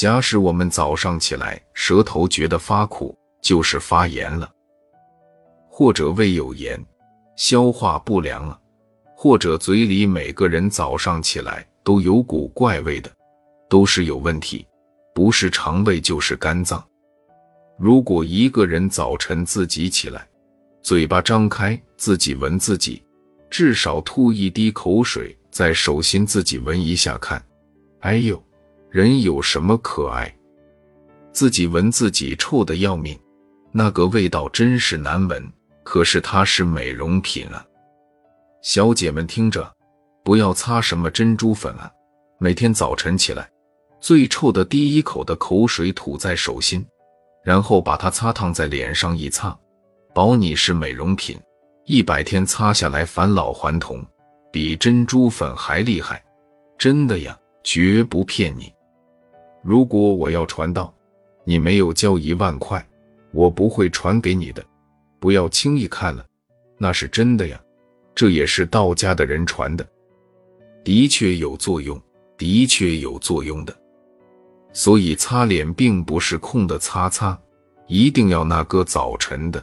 假使我们早上起来舌头觉得发苦，就是发炎了，或者胃有炎，消化不良了，或者嘴里每个人早上起来都有股怪味的，都是有问题，不是肠胃就是肝脏。如果一个人早晨自己起来，嘴巴张开，自己闻自己，至少吐一滴口水在手心，自己闻一下看。哎呦，人有什么可爱？自己闻自己臭的要命，那个味道真是难闻。可是它是美容品啊，小姐们听着，不要擦什么珍珠粉啊。每天早晨起来，最臭的第一口的口水吐在手心。然后把它擦烫在脸上一擦，保你是美容品，一百天擦下来返老还童，比珍珠粉还厉害，真的呀，绝不骗你。如果我要传道，你没有交一万块，我不会传给你的，不要轻易看了，那是真的呀，这也是道家的人传的，的确有作用，的确有作用的。所以擦脸并不是空的擦擦，一定要那个早晨的。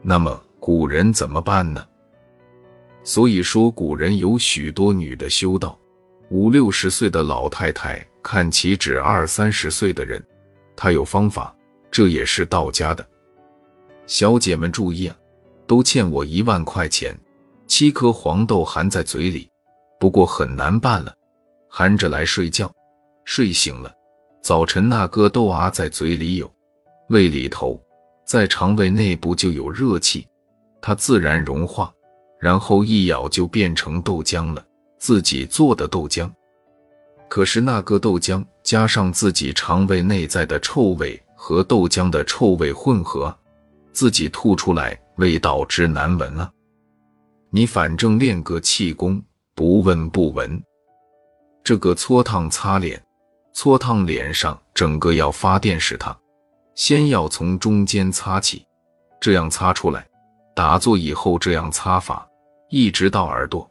那么古人怎么办呢？所以说古人有许多女的修道，五六十岁的老太太看起只二三十岁的人，她有方法，这也是道家的。小姐们注意啊，都欠我一万块钱，七颗黄豆含在嘴里，不过很难办了，含着来睡觉。睡醒了，早晨那个豆芽在嘴里有，胃里头，在肠胃内部就有热气，它自然融化，然后一咬就变成豆浆了，自己做的豆浆。可是那个豆浆加上自己肠胃内在的臭味和豆浆的臭味混合，自己吐出来味道之难闻啊！你反正练个气功，不闻不闻。这个搓烫擦脸。搓烫脸上，整个要发电使它，先要从中间擦起，这样擦出来。打坐以后这样擦法，一直到耳朵，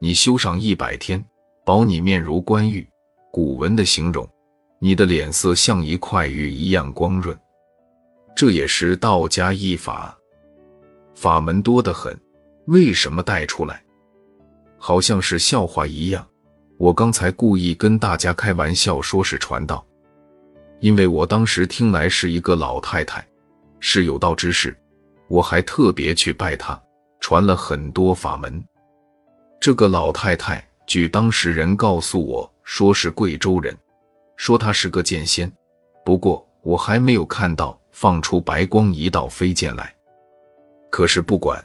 你修上一百天，保你面如冠玉。古文的形容，你的脸色像一块玉一样光润。这也是道家一法，法门多得很。为什么带出来？好像是笑话一样。我刚才故意跟大家开玩笑，说是传道，因为我当时听来是一个老太太，是有道之士，我还特别去拜她，传了很多法门。这个老太太，据当事人告诉我说是贵州人，说他是个剑仙，不过我还没有看到放出白光一道飞剑来。可是不管，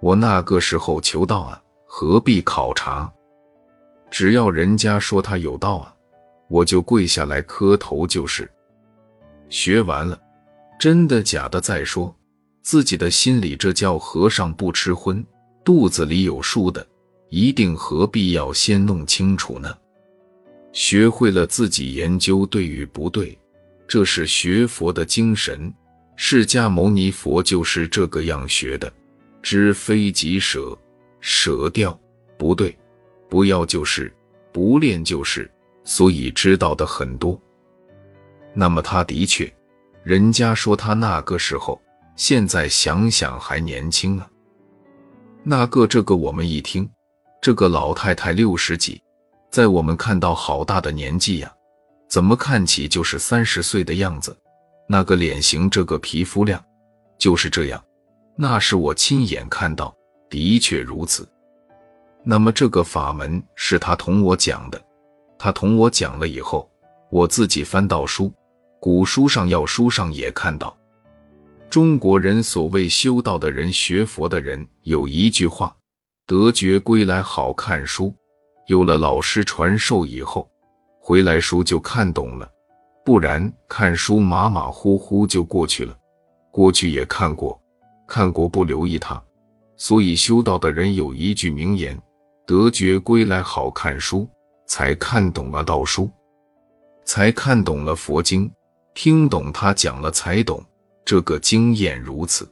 我那个时候求道啊，何必考察？只要人家说他有道啊，我就跪下来磕头就是。学完了，真的假的再说，自己的心里这叫和尚不吃荤，肚子里有数的，一定何必要先弄清楚呢？学会了自己研究对与不对，这是学佛的精神。释迦牟尼佛就是这个样学的，知非即舍，舍掉不对。不要就是，不练就是，所以知道的很多。那么他的确，人家说他那个时候，现在想想还年轻啊。那个这个我们一听，这个老太太六十几，在我们看到好大的年纪呀，怎么看起就是三十岁的样子？那个脸型，这个皮肤亮，就是这样。那是我亲眼看到，的确如此。那么这个法门是他同我讲的，他同我讲了以后，我自己翻到书，古书上、药书上也看到，中国人所谓修道的人、学佛的人有一句话：“得觉归来好看书。”有了老师传授以后，回来书就看懂了，不然看书马马虎虎就过去了。过去也看过，看过不留意它。所以修道的人有一句名言。得觉归来好看书，才看懂了道书，才看懂了佛经，听懂他讲了才懂，这个经验如此。